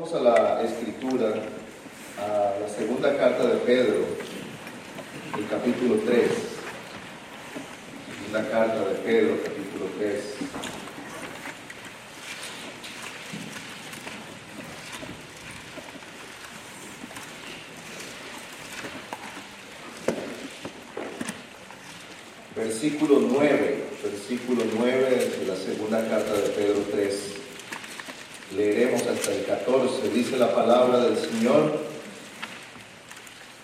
Vamos a la escritura, a la segunda carta de Pedro, el capítulo 3. Segunda carta de Pedro, capítulo 3. Versículo 9, versículo 9 de la segunda carta de Pedro 3. Leeremos hasta el 14. Dice la palabra del Señor.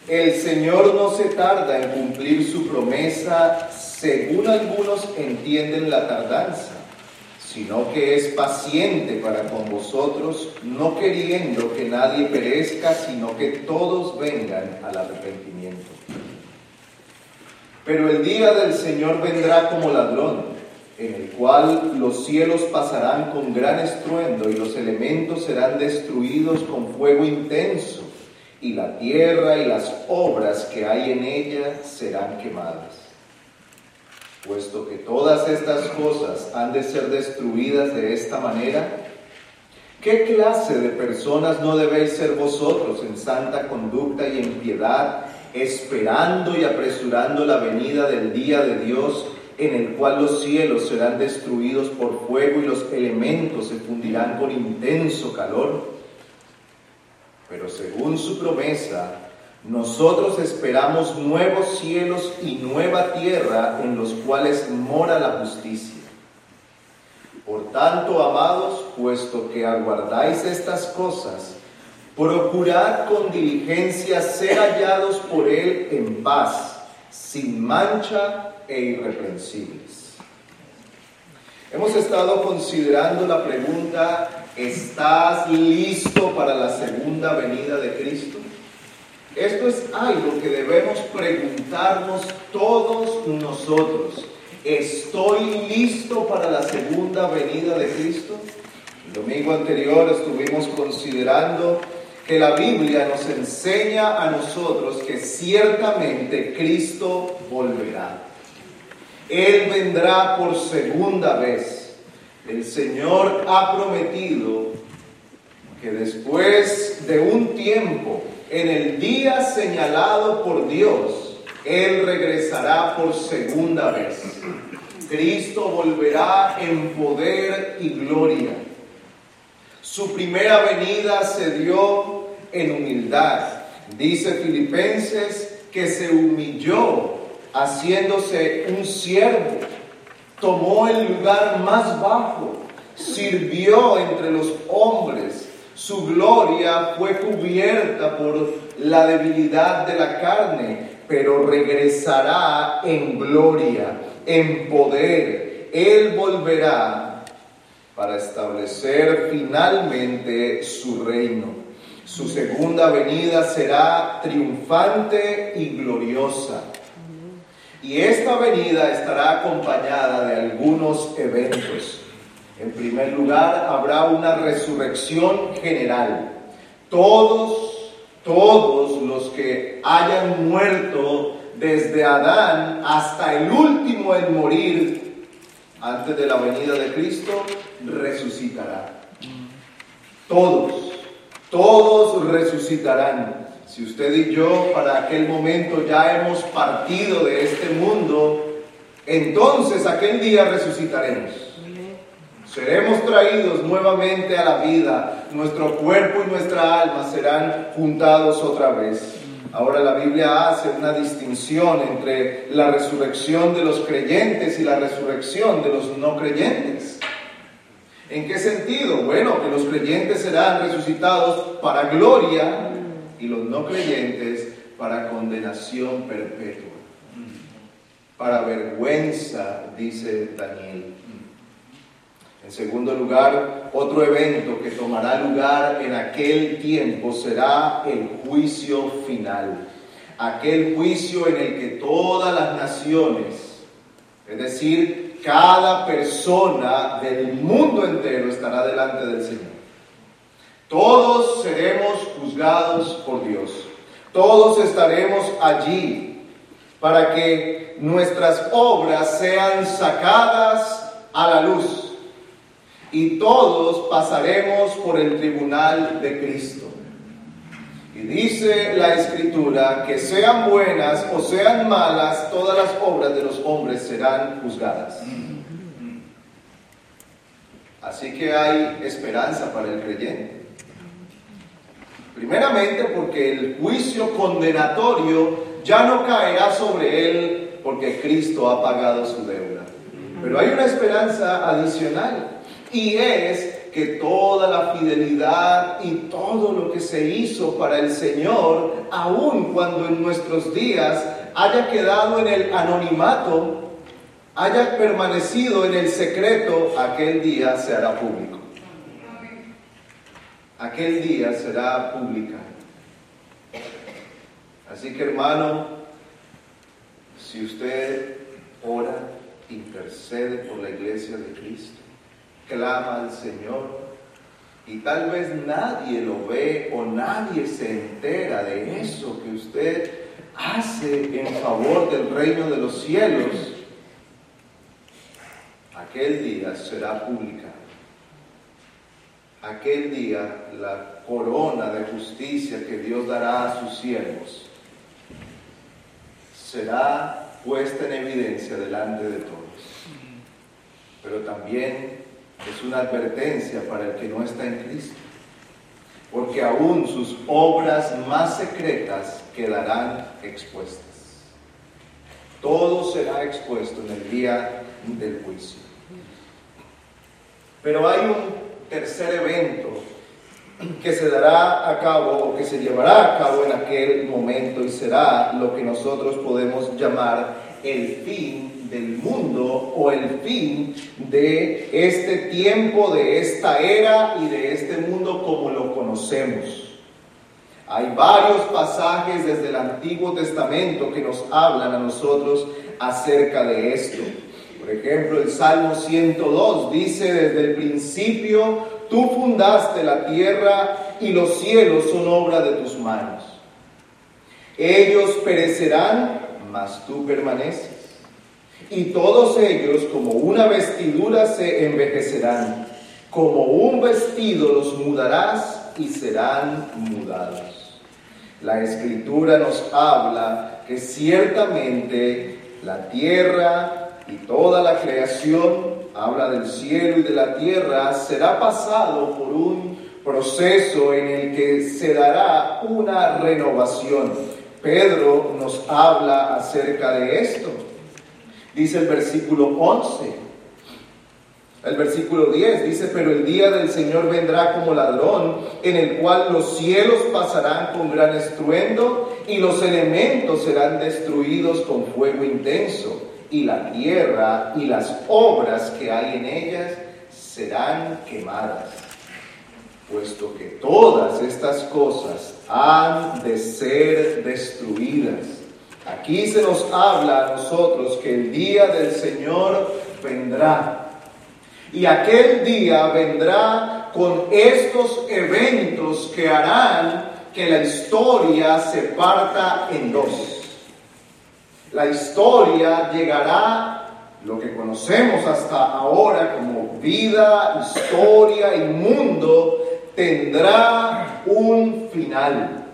El Señor no se tarda en cumplir su promesa, según algunos entienden la tardanza, sino que es paciente para con vosotros, no queriendo que nadie perezca, sino que todos vengan al arrepentimiento. Pero el día del Señor vendrá como ladrón en el cual los cielos pasarán con gran estruendo y los elementos serán destruidos con fuego intenso, y la tierra y las obras que hay en ella serán quemadas. Puesto que todas estas cosas han de ser destruidas de esta manera, ¿qué clase de personas no debéis ser vosotros en santa conducta y en piedad, esperando y apresurando la venida del día de Dios? En el cual los cielos serán destruidos por fuego y los elementos se fundirán con intenso calor. Pero según su promesa, nosotros esperamos nuevos cielos y nueva tierra en los cuales mora la justicia. Por tanto, amados, puesto que aguardáis estas cosas, procurad con diligencia ser hallados por Él en paz, sin mancha e irreprensibles. Hemos estado considerando la pregunta, ¿estás listo para la segunda venida de Cristo? Esto es algo que debemos preguntarnos todos nosotros. ¿Estoy listo para la segunda venida de Cristo? El domingo anterior estuvimos considerando que la Biblia nos enseña a nosotros que ciertamente Cristo volverá. Él vendrá por segunda vez. El Señor ha prometido que después de un tiempo, en el día señalado por Dios, Él regresará por segunda vez. Cristo volverá en poder y gloria. Su primera venida se dio en humildad. Dice Filipenses que se humilló haciéndose un siervo, tomó el lugar más bajo, sirvió entre los hombres, su gloria fue cubierta por la debilidad de la carne, pero regresará en gloria, en poder. Él volverá para establecer finalmente su reino. Su segunda venida será triunfante y gloriosa. Y esta venida estará acompañada de algunos eventos. En primer lugar, habrá una resurrección general. Todos, todos los que hayan muerto desde Adán hasta el último en morir antes de la venida de Cristo, resucitará. Todos, todos resucitarán. Si usted y yo para aquel momento ya hemos partido de este mundo, entonces aquel día resucitaremos. Seremos traídos nuevamente a la vida. Nuestro cuerpo y nuestra alma serán juntados otra vez. Ahora la Biblia hace una distinción entre la resurrección de los creyentes y la resurrección de los no creyentes. ¿En qué sentido? Bueno, que los creyentes serán resucitados para gloria y los no creyentes para condenación perpetua. Para vergüenza, dice Daniel. En segundo lugar, otro evento que tomará lugar en aquel tiempo será el juicio final. Aquel juicio en el que todas las naciones, es decir, cada persona del mundo entero estará delante del Señor. Todos seremos juzgados por Dios. Todos estaremos allí para que nuestras obras sean sacadas a la luz. y todos pasaremos por el tribunal de Cristo. Y dice la escritura que sean buenas o sean malas, todas las obras de los hombres serán juzgadas. Así que hay esperanza para el creyente. Primeramente porque el juicio condenatorio ya no caerá sobre él porque Cristo ha pagado su deuda. Pero hay una esperanza adicional y es que toda la fidelidad y todo lo que se hizo para el Señor, aun cuando en nuestros días haya quedado en el anonimato, haya permanecido en el secreto, aquel día se hará público. Aquel día será publicado. Así que hermano, si usted ora, intercede por la iglesia de Cristo, clama al Señor, y tal vez nadie lo ve o nadie se entera de eso que usted hace en favor del reino de los cielos, aquel día será publicado. Aquel día la corona de justicia que Dios dará a sus siervos será puesta en evidencia delante de todos. Pero también es una advertencia para el que no está en Cristo, porque aún sus obras más secretas quedarán expuestas. Todo será expuesto en el día del juicio. Pero hay un tercer evento que se dará a cabo o que se llevará a cabo en aquel momento y será lo que nosotros podemos llamar el fin del mundo o el fin de este tiempo, de esta era y de este mundo como lo conocemos. Hay varios pasajes desde el Antiguo Testamento que nos hablan a nosotros acerca de esto. Por ejemplo, el Salmo 102 dice, desde el principio tú fundaste la tierra y los cielos son obra de tus manos. Ellos perecerán, mas tú permaneces. Y todos ellos como una vestidura se envejecerán. Como un vestido los mudarás y serán mudados. La escritura nos habla que ciertamente la tierra y toda la creación, habla del cielo y de la tierra, será pasado por un proceso en el que se dará una renovación. Pedro nos habla acerca de esto. Dice el versículo 11. El versículo 10 dice, pero el día del Señor vendrá como ladrón, en el cual los cielos pasarán con gran estruendo y los elementos serán destruidos con fuego intenso y la tierra y las obras que hay en ellas serán quemadas, puesto que todas estas cosas han de ser destruidas. Aquí se nos habla a nosotros que el día del Señor vendrá. Y aquel día vendrá con estos eventos que harán que la historia se parta en dos la historia llegará, lo que conocemos hasta ahora como vida, historia y mundo, tendrá un final.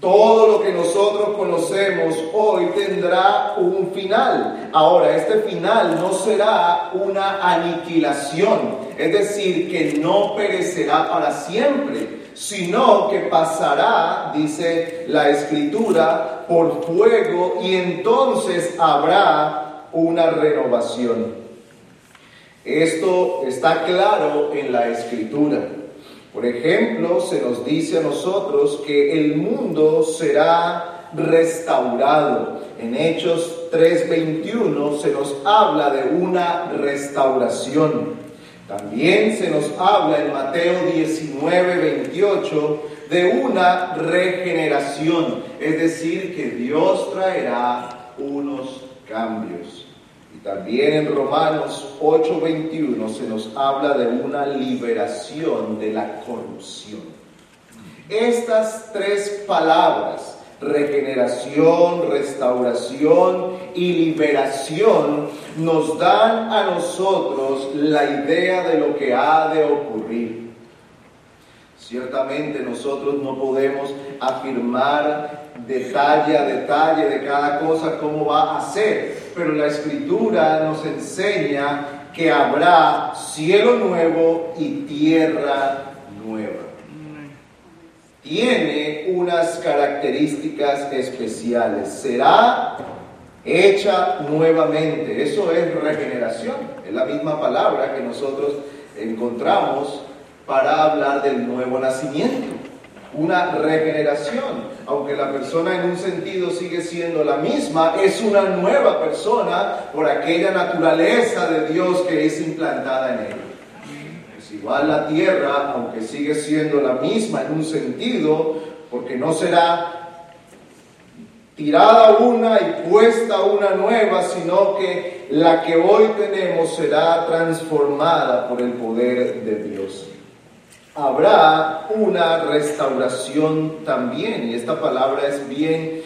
Todo lo que nosotros conocemos hoy tendrá un final. Ahora, este final no será una aniquilación, es decir, que no perecerá para siempre sino que pasará, dice la escritura, por fuego y entonces habrá una renovación. Esto está claro en la escritura. Por ejemplo, se nos dice a nosotros que el mundo será restaurado. En Hechos 3:21 se nos habla de una restauración. También se nos habla en Mateo 19, 28 de una regeneración, es decir, que Dios traerá unos cambios. Y también en Romanos 8, 21 se nos habla de una liberación de la corrupción. Estas tres palabras regeneración, restauración y liberación nos dan a nosotros la idea de lo que ha de ocurrir. Ciertamente nosotros no podemos afirmar detalle a detalle de cada cosa cómo va a ser, pero la escritura nos enseña que habrá cielo nuevo y tierra nueva tiene unas características especiales. Será hecha nuevamente. Eso es regeneración. Es la misma palabra que nosotros encontramos para hablar del nuevo nacimiento. Una regeneración. Aunque la persona en un sentido sigue siendo la misma, es una nueva persona por aquella naturaleza de Dios que es implantada en él. Igual la tierra, aunque sigue siendo la misma en un sentido, porque no será tirada una y puesta una nueva, sino que la que hoy tenemos será transformada por el poder de Dios. Habrá una restauración también, y esta palabra es bien,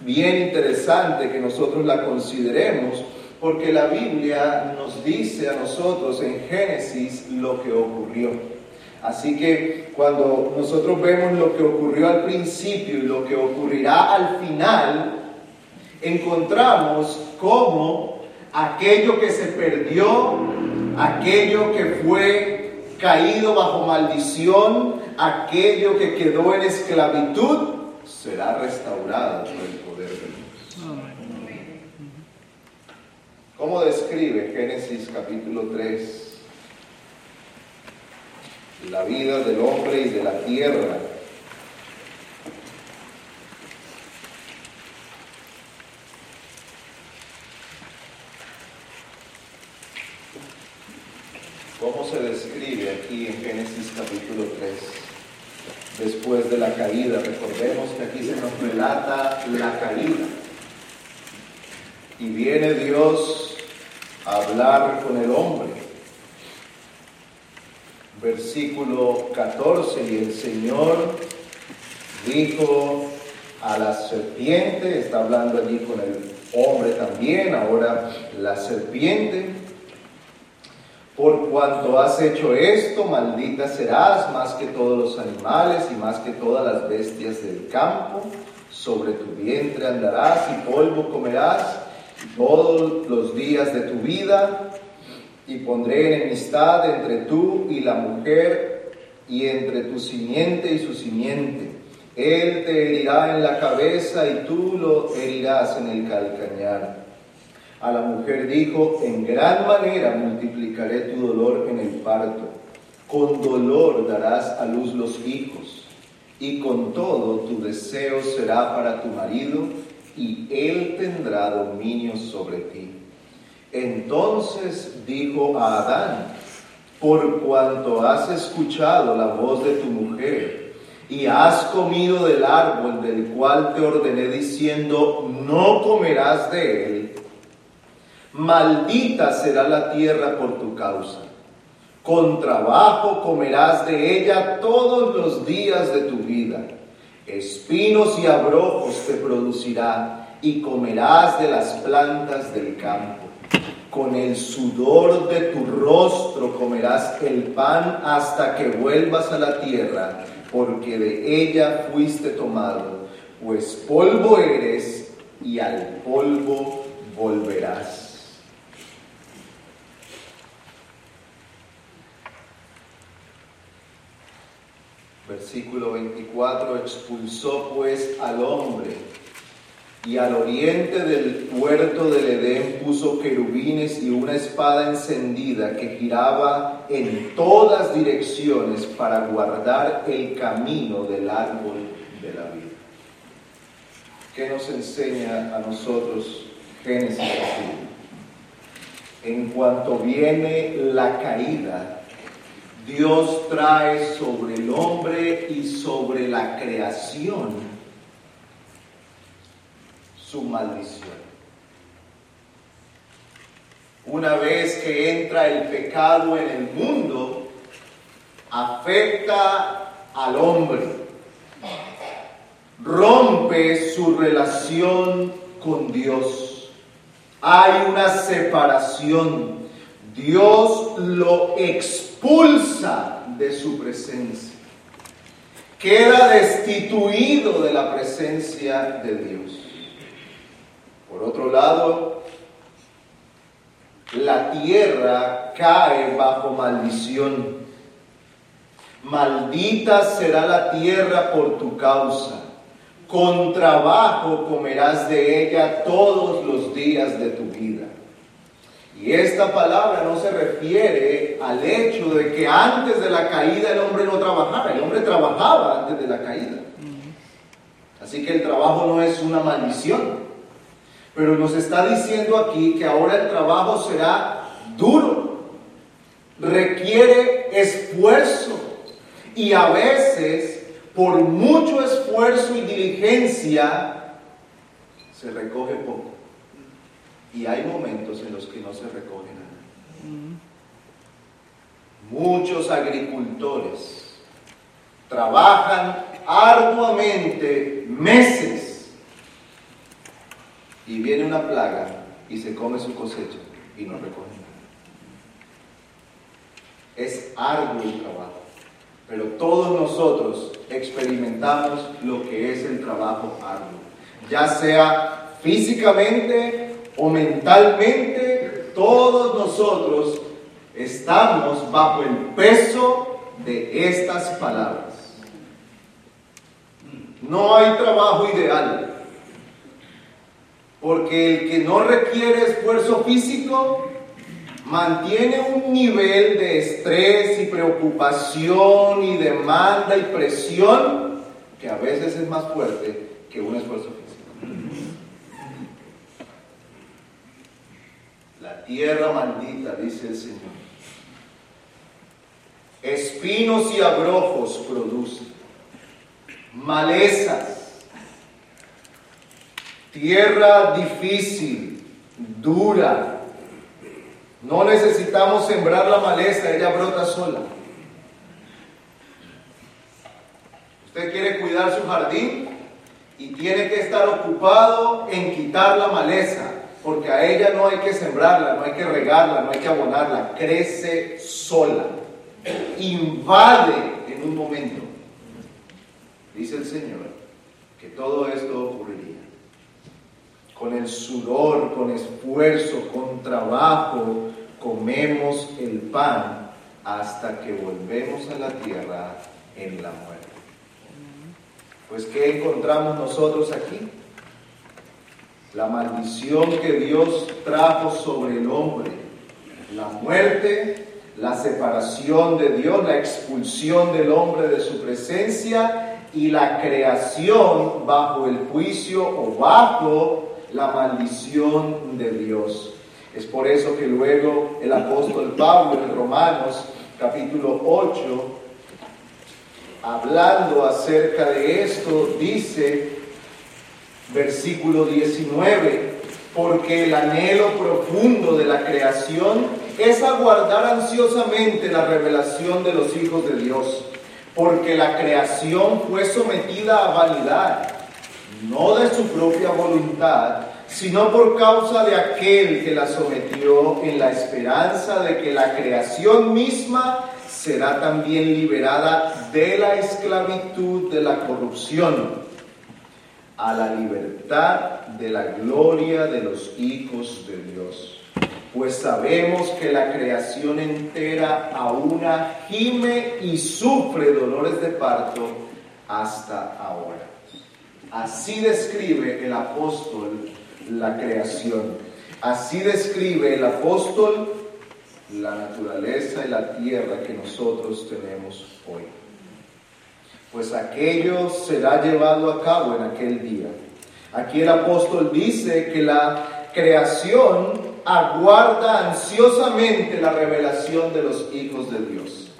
bien interesante que nosotros la consideremos porque la Biblia nos dice a nosotros en Génesis lo que ocurrió. Así que cuando nosotros vemos lo que ocurrió al principio y lo que ocurrirá al final, encontramos cómo aquello que se perdió, aquello que fue caído bajo maldición, aquello que quedó en esclavitud, será restaurado por el poder de Dios. ¿Cómo describe Génesis capítulo 3 la vida del hombre y de la tierra? ¿Cómo se describe aquí en Génesis capítulo 3? Después de la caída, recordemos que aquí se nos relata la caída. Y viene Dios hablar con el hombre. Versículo 14, y el Señor dijo a la serpiente, está hablando allí con el hombre también, ahora la serpiente, por cuanto has hecho esto, maldita serás más que todos los animales y más que todas las bestias del campo, sobre tu vientre andarás y polvo comerás todos los días de tu vida y pondré enemistad entre tú y la mujer y entre tu simiente y su simiente. Él te herirá en la cabeza y tú lo herirás en el calcañar. A la mujer dijo, en gran manera multiplicaré tu dolor en el parto. Con dolor darás a luz los hijos, y con todo tu deseo será para tu marido, y él tendrá dominio sobre ti. Entonces dijo a Adán, por cuanto has escuchado la voz de tu mujer y has comido del árbol del cual te ordené diciendo, no comerás de él, maldita será la tierra por tu causa. Con trabajo comerás de ella todos los días de tu vida Espinos y abrojos te producirá y comerás de las plantas del campo. Con el sudor de tu rostro comerás el pan hasta que vuelvas a la tierra, porque de ella fuiste tomado, pues polvo eres y al polvo volverás. Versículo 24, expulsó pues al hombre y al oriente del puerto del Edén puso querubines y una espada encendida que giraba en todas direcciones para guardar el camino del árbol de la vida. ¿Qué nos enseña a nosotros Génesis? En cuanto viene la caída, Dios trae sobre el hombre y sobre la creación su maldición. Una vez que entra el pecado en el mundo, afecta al hombre. rompe su relación con Dios. Hay una separación. Dios lo expulsa de su presencia. Queda destituido de la presencia de Dios. Por otro lado, la tierra cae bajo maldición. Maldita será la tierra por tu causa. Con trabajo comerás de ella todos los días de tu vida. Y esta palabra no se refiere al hecho de que antes de la caída el hombre no trabajara, el hombre trabajaba antes de la caída. Así que el trabajo no es una maldición. Pero nos está diciendo aquí que ahora el trabajo será duro, requiere esfuerzo y a veces por mucho esfuerzo y diligencia se recoge poco. Y hay momentos en los que no se recoge nada. Muchos agricultores trabajan arduamente meses y viene una plaga y se come su cosecha y no recoge nada. Es arduo el trabajo, pero todos nosotros experimentamos lo que es el trabajo arduo, ya sea físicamente o mentalmente, todos nosotros estamos bajo el peso de estas palabras. No hay trabajo ideal. Porque el que no requiere esfuerzo físico mantiene un nivel de estrés y preocupación y demanda y presión que a veces es más fuerte que un esfuerzo físico. Tierra maldita, dice el Señor. Espinos y abrojos produce. Malezas Tierra difícil, dura. No necesitamos sembrar la maleza, ella brota sola. Usted quiere cuidar su jardín y tiene que estar ocupado en quitar la maleza, porque a ella no hay que sembrarla, no hay que regarla, no hay que abonarla, crece sola, invade en un momento. Dice el Señor que todo esto ocurriría con el sudor, con esfuerzo, con trabajo, comemos el pan hasta que volvemos a la tierra en la muerte. Pues ¿qué encontramos nosotros aquí? La maldición que Dios trajo sobre el hombre, la muerte, la separación de Dios, la expulsión del hombre de su presencia y la creación bajo el juicio o bajo la maldición de Dios. Es por eso que luego el apóstol Pablo en Romanos capítulo 8, hablando acerca de esto, dice, versículo 19, porque el anhelo profundo de la creación es aguardar ansiosamente la revelación de los hijos de Dios, porque la creación fue sometida a vanidad no de su propia voluntad, sino por causa de aquel que la sometió en la esperanza de que la creación misma será también liberada de la esclavitud de la corrupción a la libertad de la gloria de los hijos de Dios. Pues sabemos que la creación entera una gime y sufre dolores de parto hasta ahora. Así describe el apóstol la creación. Así describe el apóstol la naturaleza y la tierra que nosotros tenemos hoy. Pues aquello será llevado a cabo en aquel día. Aquí el apóstol dice que la creación aguarda ansiosamente la revelación de los hijos de Dios.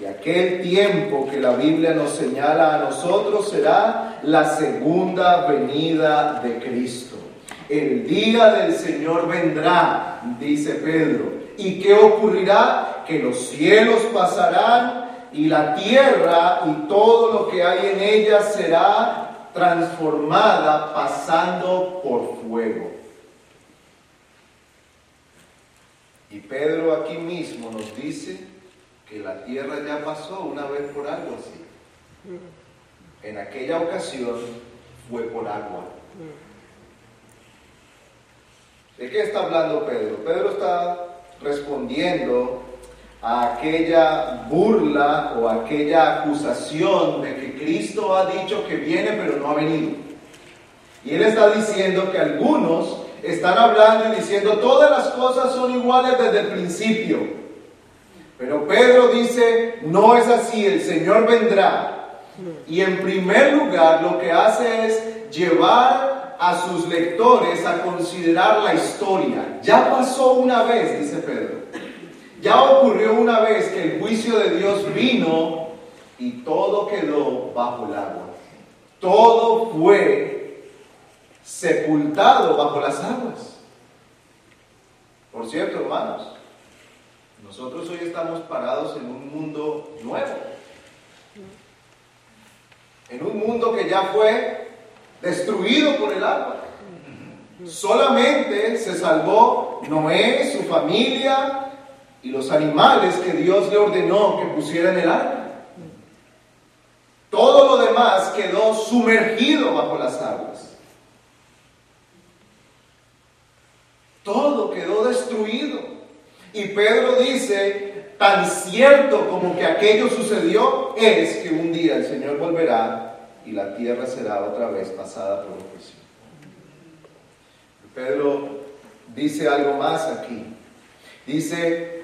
Y aquel tiempo que la Biblia nos señala a nosotros será la segunda venida de Cristo. El día del Señor vendrá, dice Pedro. ¿Y qué ocurrirá? Que los cielos pasarán y la tierra y todo lo que hay en ella será transformada pasando por fuego. Y Pedro aquí mismo nos dice que la tierra ya pasó una vez por algo así. En aquella ocasión fue por agua. ¿De qué está hablando Pedro? Pedro está respondiendo a aquella burla o aquella acusación de que Cristo ha dicho que viene pero no ha venido. Y él está diciendo que algunos están hablando y diciendo todas las cosas son iguales desde el principio. Pero Pedro dice, no es así, el Señor vendrá. Y en primer lugar lo que hace es llevar a sus lectores a considerar la historia. Ya pasó una vez, dice Pedro. Ya ocurrió una vez que el juicio de Dios vino y todo quedó bajo el agua. Todo fue sepultado bajo las aguas. Por cierto, hermanos, nosotros hoy estamos parados en un mundo nuevo. En un mundo que ya fue destruido por el agua. Solamente se salvó Noé, su familia, y los animales que Dios le ordenó que pusiera en el arca. Todo lo demás quedó sumergido bajo las aguas. Todo quedó destruido. Y Pedro dice, tan cierto como que aquello sucedió, es que un día el Señor volverá y la tierra será otra vez pasada por opresión. Pedro dice algo más aquí. Dice,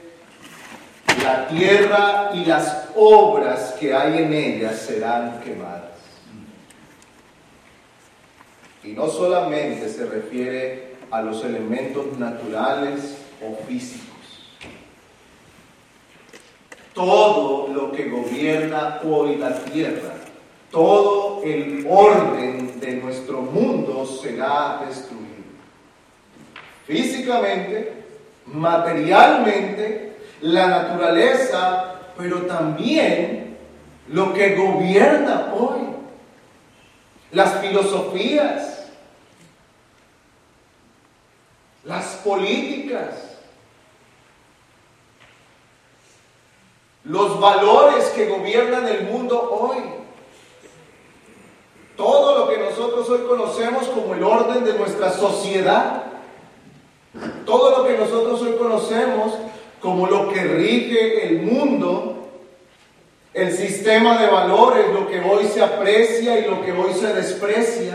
la tierra y las obras que hay en ella serán quemadas. Y no solamente se refiere a los elementos naturales o físicos. Todo lo que gobierna hoy la tierra, todo el orden de nuestro mundo será destruido. Físicamente, materialmente, la naturaleza, pero también lo que gobierna hoy, las filosofías, las políticas, los valores que gobiernan el mundo hoy. Todo lo que nosotros hoy conocemos como el orden de nuestra sociedad, todo lo que nosotros hoy conocemos como lo que rige el mundo, el sistema de valores, lo que hoy se aprecia y lo que hoy se desprecia,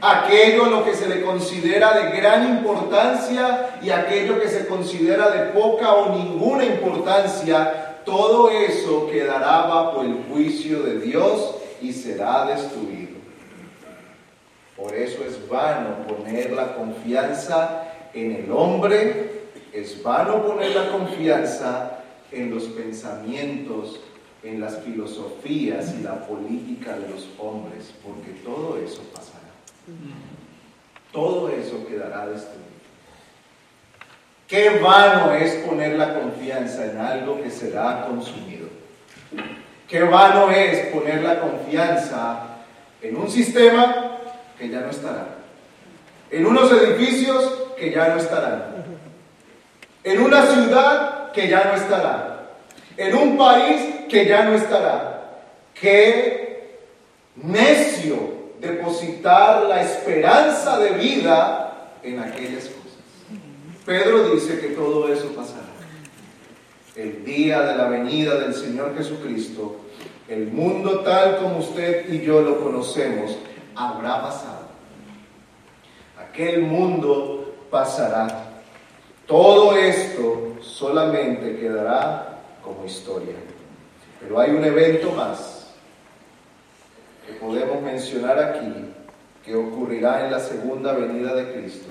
aquello lo que se le considera de gran importancia y aquello que se considera de poca o ninguna importancia, todo eso quedará bajo el juicio de Dios y será destruido. Por eso es vano poner la confianza en el hombre es vano poner la confianza en los pensamientos, en las filosofías y la política de los hombres, porque todo eso pasará. Todo eso quedará destruido. Qué vano es poner la confianza en algo que será consumido. Qué vano es poner la confianza en un sistema que ya no estará. En unos edificios que ya no estarán en una ciudad que ya no estará, en un país que ya no estará. Qué necio depositar la esperanza de vida en aquellas cosas. Pedro dice que todo eso pasará. El día de la venida del Señor Jesucristo, el mundo tal como usted y yo lo conocemos, habrá pasado. Aquel mundo pasará. Todo esto solamente quedará como historia. Pero hay un evento más que podemos mencionar aquí que ocurrirá en la segunda venida de Cristo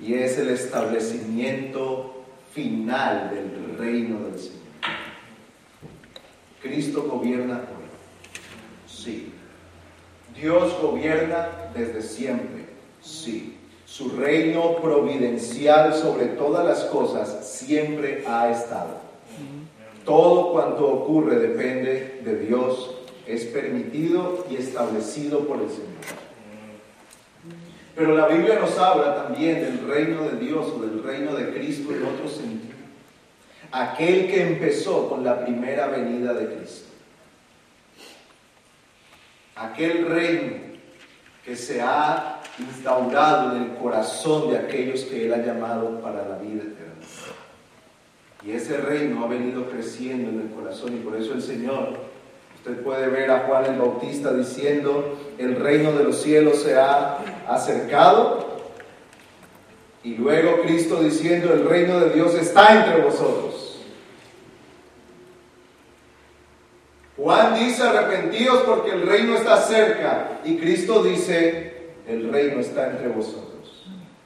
y es el establecimiento final del reino del Señor. Cristo gobierna hoy. Sí. Dios gobierna desde siempre. Sí. Su reino providencial sobre todas las cosas siempre ha estado. Todo cuanto ocurre depende de Dios es permitido y establecido por el Señor. Pero la Biblia nos habla también del reino de Dios o del reino de Cristo en otro sentido. Aquel que empezó con la primera venida de Cristo. Aquel reino que se ha instaurado en el corazón de aquellos que Él ha llamado para la vida eterna. Y ese reino ha venido creciendo en el corazón y por eso el Señor, usted puede ver a Juan el Bautista diciendo, el reino de los cielos se ha acercado. Y luego Cristo diciendo, el reino de Dios está entre vosotros. Juan dice, arrepentidos porque el reino está cerca. Y Cristo dice, el reino está entre vosotros.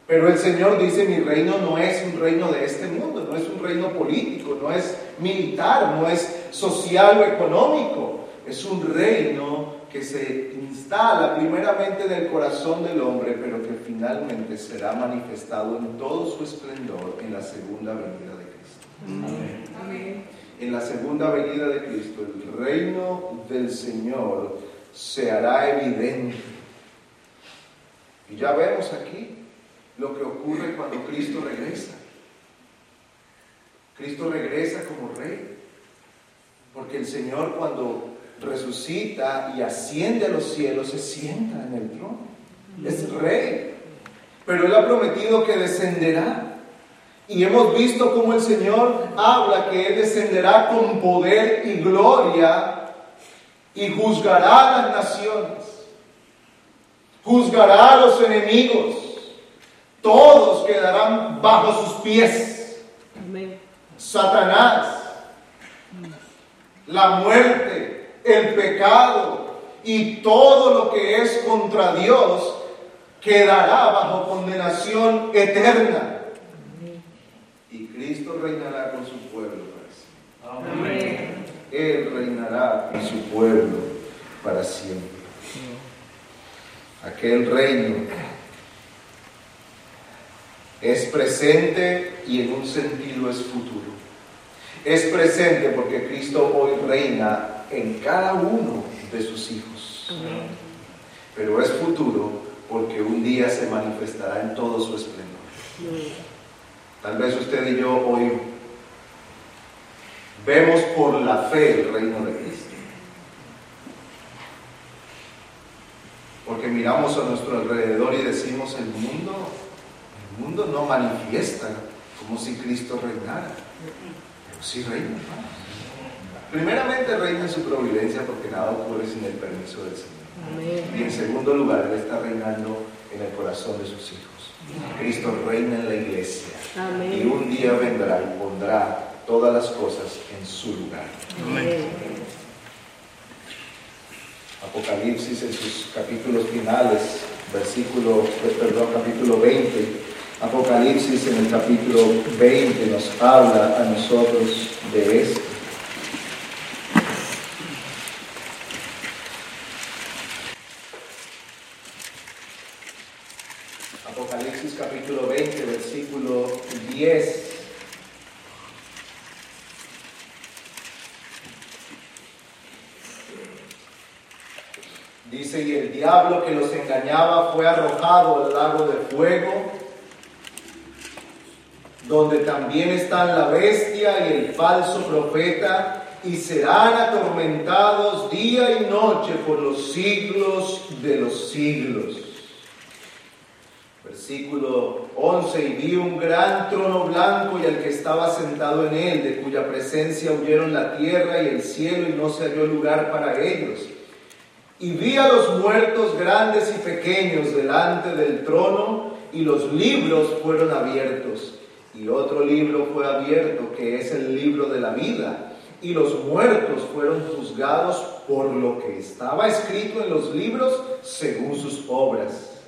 Pero el Señor dice, mi reino no es un reino de este mundo, no es un reino político, no es militar, no es social o económico, es un reino que se instala primeramente en el corazón del hombre, pero que finalmente será manifestado en todo su esplendor en la segunda venida de Cristo. Amén. En la segunda venida de Cristo, el reino del Señor se hará evidente. Y ya vemos aquí lo que ocurre cuando Cristo regresa. Cristo regresa como rey, porque el Señor cuando resucita y asciende a los cielos se sienta en el trono. Es rey, pero Él ha prometido que descenderá. Y hemos visto cómo el Señor habla que Él descenderá con poder y gloria y juzgará a las naciones, juzgará a los enemigos todos quedarán bajo sus pies. Satanás, la muerte, el pecado y todo lo que es contra Dios quedará bajo condenación eterna. Y Cristo reinará con su pueblo para siempre. Él reinará con su pueblo para siempre. Aquel reino es presente y en un sentido es futuro. Es presente porque Cristo hoy reina en cada uno de sus hijos. Pero es futuro porque un día se manifestará en todo su esplendor. Tal vez usted y yo hoy vemos por la fe el reino de Cristo. Porque miramos a nuestro alrededor y decimos, el mundo el mundo no manifiesta como si Cristo reinara, pero sí reina. Primeramente reina en su providencia porque nada ocurre sin el permiso del Señor. Y en segundo lugar, Él está reinando en el corazón de sus hijos. Cristo reina en la iglesia. Y un día vendrá y pondrá todas las cosas en su lugar. Apocalipsis en sus capítulos finales, versículo, perdón, capítulo 20, Apocalipsis en el capítulo 20 nos habla a nosotros de esto. Apocalipsis capítulo 20, versículo 10. Dice, y el diablo que los engañaba fue arrojado al lago de fuego donde también están la bestia y el falso profeta, y serán atormentados día y noche por los siglos de los siglos. Versículo 11, y vi un gran trono blanco y al que estaba sentado en él, de cuya presencia huyeron la tierra y el cielo y no se halló lugar para ellos. Y vi a los muertos grandes y pequeños delante del trono y los libros fueron abiertos y otro libro fue abierto, que es el libro de la vida. Y los muertos fueron juzgados por lo que estaba escrito en los libros según sus obras.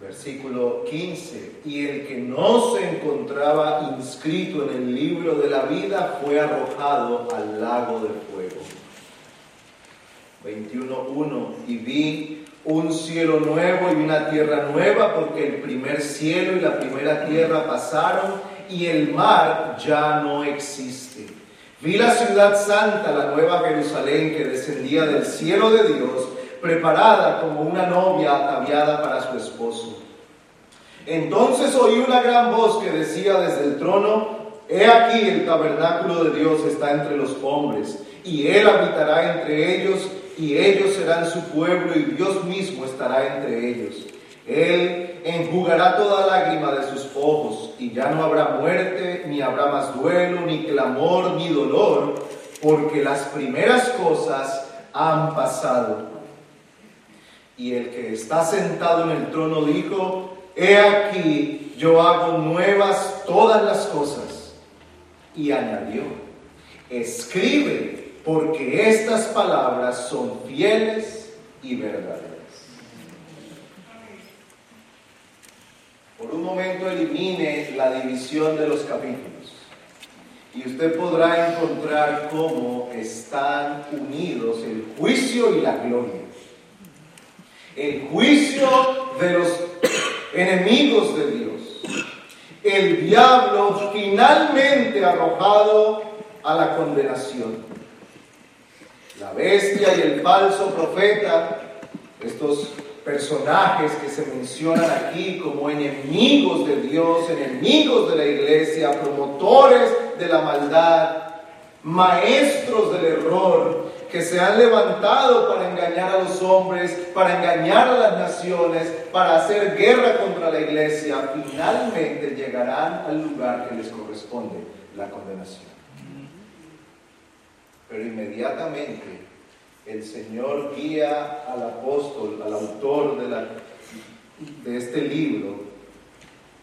Versículo 15. Y el que no se encontraba inscrito en el libro de la vida fue arrojado al lago de fuego. 21.1. Y vi un cielo nuevo y una tierra nueva, porque el primer cielo y la primera tierra pasaron y el mar ya no existe. Vi la ciudad santa, la nueva Jerusalén, que descendía del cielo de Dios, preparada como una novia ataviada para su esposo. Entonces oí una gran voz que decía desde el trono, He aquí el tabernáculo de Dios está entre los hombres, y Él habitará entre ellos, y ellos serán su pueblo, y Dios mismo estará entre ellos. Él enjugará toda lágrima de sus ojos, y ya no habrá muerte, ni habrá más duelo, ni clamor, ni dolor, porque las primeras cosas han pasado. Y el que está sentado en el trono dijo, He aquí, yo hago nuevas todas las cosas. Y añadió, escribe, porque estas palabras son fieles y verdaderas. Por un momento elimine la división de los capítulos y usted podrá encontrar cómo están unidos el juicio y la gloria. El juicio de los enemigos de Dios. El diablo finalmente arrojado a la condenación. La bestia y el falso profeta, estos personajes que se mencionan aquí como enemigos de Dios, enemigos de la iglesia, promotores de la maldad, maestros del error, que se han levantado para engañar a los hombres, para engañar a las naciones, para hacer guerra contra la iglesia, finalmente llegarán al lugar que les corresponde, la condenación. Pero inmediatamente el Señor guía al apóstol, al autor de, la, de este libro,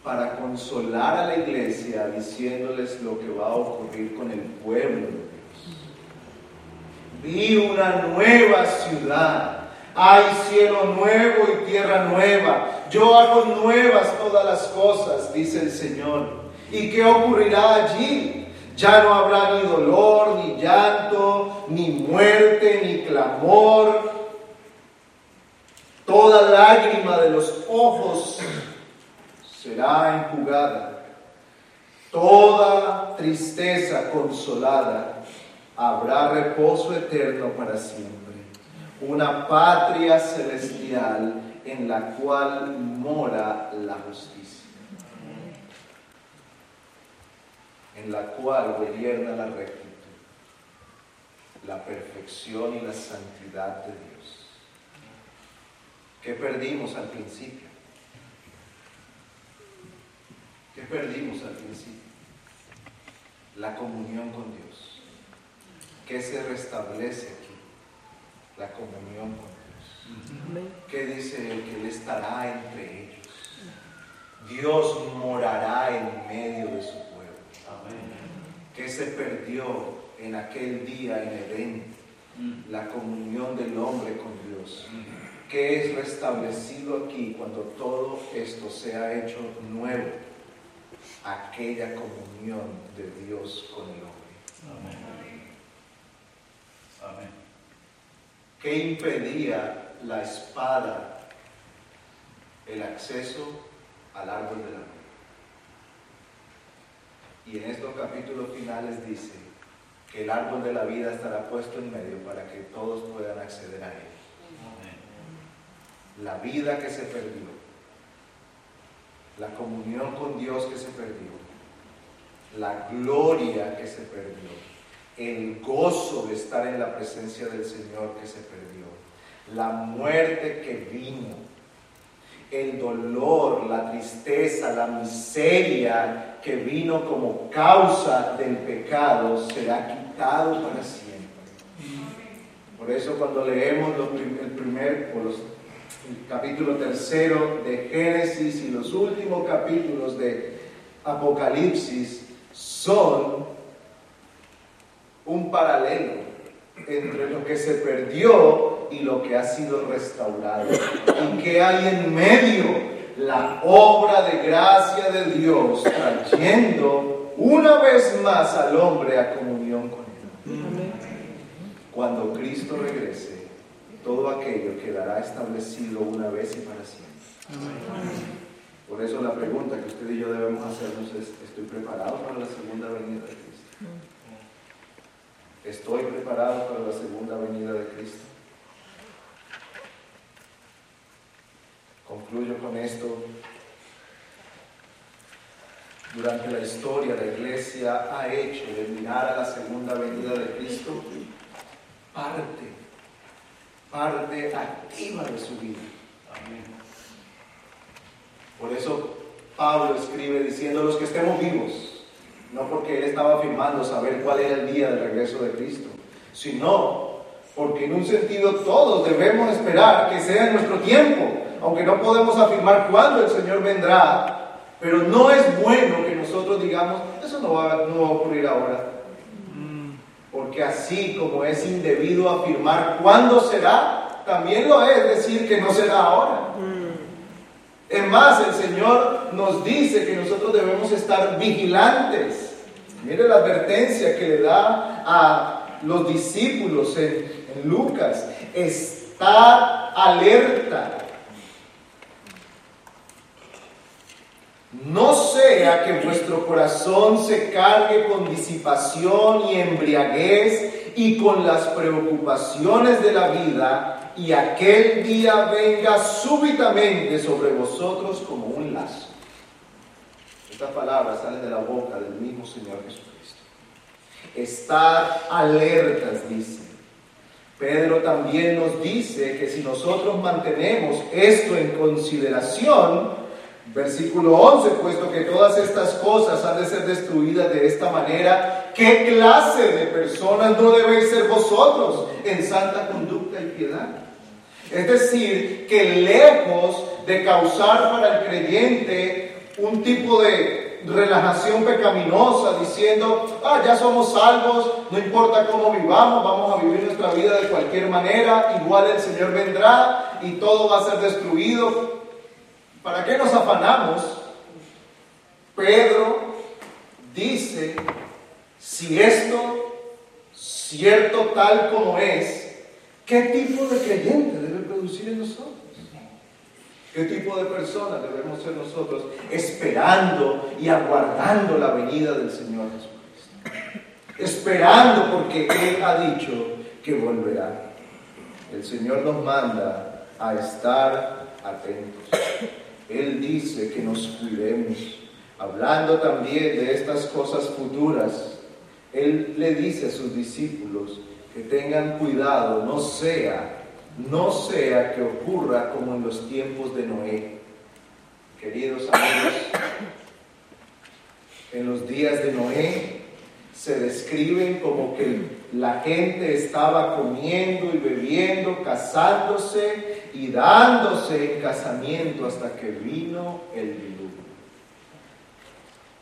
para consolar a la iglesia diciéndoles lo que va a ocurrir con el pueblo Vi una nueva ciudad. Hay cielo nuevo y tierra nueva. Yo hago nuevas todas las cosas, dice el Señor. ¿Y qué ocurrirá allí? Ya no habrá ni dolor, ni llanto, ni muerte, ni clamor. Toda lágrima de los ojos será enjugada. Toda tristeza consolada habrá reposo eterno para siempre, una patria celestial en la cual mora la justicia, en la cual gobierna la rectitud, la perfección y la santidad de Dios. ¿Qué perdimos al principio? ¿Qué perdimos al principio? La comunión con Dios ¿Qué se restablece aquí? La comunión con Dios. ¿Qué dice Él? Que Él estará entre ellos. Dios morará en medio de su ¿Qué se perdió en aquel día en Edén? La comunión del hombre con Dios. ¿Qué es restablecido aquí cuando todo esto se ha hecho nuevo? Aquella comunión de Dios con el hombre. Amén. Amén. ¿Qué impedía la espada el acceso al árbol de la vida? Y en estos capítulos finales dice que el árbol de la vida estará puesto en medio para que todos puedan acceder a él. La vida que se perdió, la comunión con Dios que se perdió, la gloria que se perdió, el gozo de estar en la presencia del Señor que se perdió, la muerte que vino, el dolor, la tristeza, la miseria que vino como causa del pecado será quitado para siempre. Por eso cuando leemos el primer, el capítulo tercero de Génesis y los últimos capítulos de Apocalipsis son un paralelo entre lo que se perdió y lo que ha sido restaurado. ¿Y que hay en medio? La obra de gracia de Dios trayendo una vez más al hombre a comunión con Él. Cuando Cristo regrese, todo aquello quedará establecido una vez y para siempre. Por eso la pregunta que usted y yo debemos hacernos es, ¿estoy preparado para la segunda venida de Cristo? ¿Estoy preparado para la segunda venida de Cristo? Concluyo con esto. Durante la historia la iglesia ha hecho de mirar a la segunda venida de Cristo parte, parte activa de su vida. Por eso Pablo escribe diciendo los que estemos vivos, no porque él estaba afirmando saber cuál era el día del regreso de Cristo, sino porque en un sentido todos debemos esperar que sea nuestro tiempo, aunque no podemos afirmar cuándo el Señor vendrá, pero no es bueno que nosotros digamos, eso no va, no va a ocurrir ahora. Porque así como es indebido afirmar cuándo será, también lo es decir que no será ahora. Es más, el Señor nos dice que nosotros debemos estar vigilantes. Mire la advertencia que le da a los discípulos en, en Lucas. Estar alerta. No sea que vuestro corazón se cargue con disipación y embriaguez y con las preocupaciones de la vida y aquel día venga súbitamente sobre vosotros como un lazo. Estas palabras salen de la boca del mismo Señor Jesucristo. Estar alertas, dice. Pedro también nos dice que si nosotros mantenemos esto en consideración, Versículo 11, puesto que todas estas cosas han de ser destruidas de esta manera, ¿qué clase de personas no debéis ser vosotros en santa conducta y piedad? Es decir, que lejos de causar para el creyente un tipo de relajación pecaminosa, diciendo, ah, ya somos salvos, no importa cómo vivamos, vamos a vivir nuestra vida de cualquier manera, igual el Señor vendrá y todo va a ser destruido, ¿Para qué nos afanamos? Pedro dice, si esto, cierto tal como es, ¿qué tipo de creyente debe producir en nosotros? ¿Qué tipo de personas debemos ser nosotros esperando y aguardando la venida del Señor Jesucristo? Esperando porque Él ha dicho que volverá. El Señor nos manda a estar atentos. Él dice que nos cuidemos. Hablando también de estas cosas futuras, Él le dice a sus discípulos que tengan cuidado, no sea, no sea que ocurra como en los tiempos de Noé. Queridos amigos, en los días de Noé se describen como que la gente estaba comiendo y bebiendo, casándose y dándose en casamiento hasta que vino el diluvio.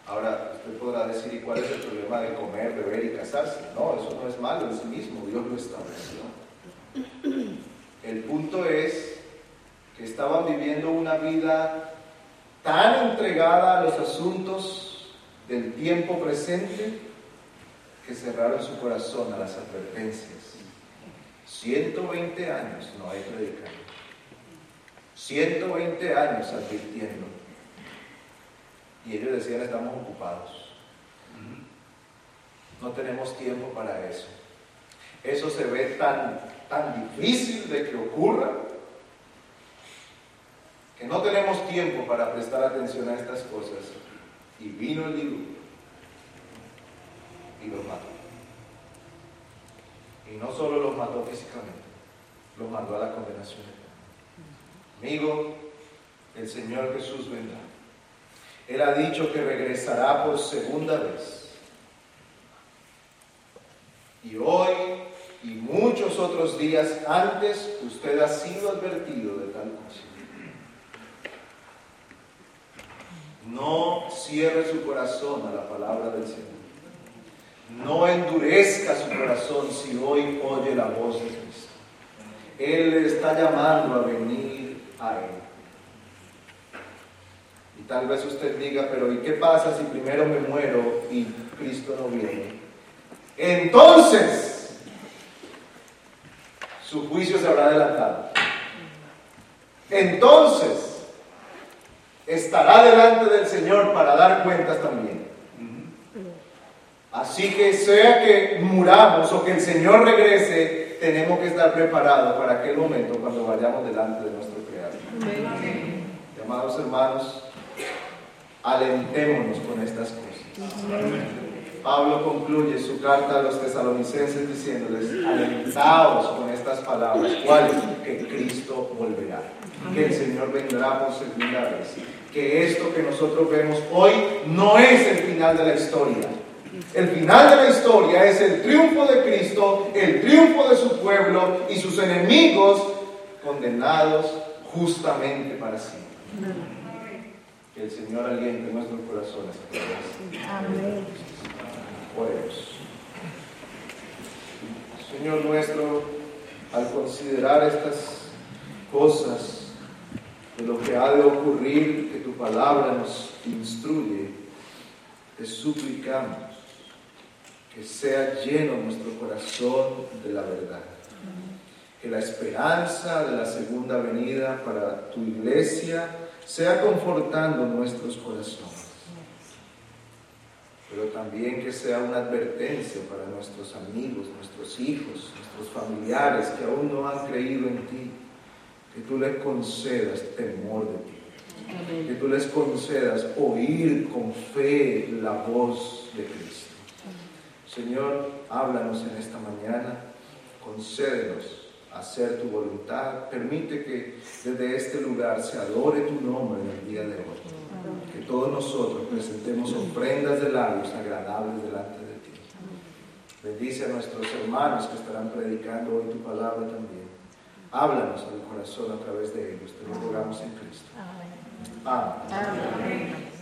Ahora, usted podrá decir, ¿y cuál es el problema de comer, beber y casarse? No, eso no es malo en sí mismo, Dios lo estableció. El punto es que estaban viviendo una vida tan entregada a los asuntos del tiempo presente que cerraron su corazón a las advertencias. 120 años no hay predicado. 120 años advirtiendo. Y ellos decían, estamos ocupados. No tenemos tiempo para eso. Eso se ve tan, tan difícil de que ocurra que no tenemos tiempo para prestar atención a estas cosas. Y vino el diluvio y los mató. Y no solo los mató físicamente, los mandó a la condenación Amigo, el Señor Jesús vendrá. Él ha dicho que regresará por segunda vez. Y hoy y muchos otros días antes usted ha sido advertido de tal cosa. No cierre su corazón a la palabra del Señor. No endurezca su corazón si hoy oye la voz de Cristo. Él le está llamando a venir a Él. Y tal vez usted diga, pero ¿y qué pasa si primero me muero y Cristo no viene? Entonces, su juicio se habrá adelantado. Entonces, estará delante del Señor para dar cuentas también. Así que sea que muramos o que el Señor regrese, tenemos que estar preparados para aquel momento cuando vayamos delante de nuestro Amados hermanos, alentémonos con estas cosas. Pablo concluye su carta a los tesalonicenses diciéndoles, alentaos con estas palabras, ¿cuáles? Que Cristo volverá, que el Señor vendrá por segunda vez, que esto que nosotros vemos hoy no es el final de la historia. El final de la historia es el triunfo de Cristo, el triunfo de su pueblo y sus enemigos condenados justamente para siempre. Que el Señor aliente nuestros corazones. Amén. Señor nuestro, al considerar estas cosas de lo que ha de ocurrir, que tu palabra nos instruye, te suplicamos que sea lleno nuestro corazón de la verdad. Que la esperanza de la segunda venida para tu iglesia sea confortando nuestros corazones. Pero también que sea una advertencia para nuestros amigos, nuestros hijos, nuestros familiares que aún no han creído en ti, que tú les concedas temor de ti, que tú les concedas oír con fe la voz de Cristo. Señor, háblanos en esta mañana, concédenos hacer tu voluntad, permite que desde este lugar se adore tu nombre en el día de hoy que todos nosotros presentemos ofrendas de labios agradables delante de ti. Bendice a nuestros hermanos que estarán predicando hoy tu palabra también. Háblanos al corazón a través de ellos. Te lo rogamos en Cristo. Amén. Amén.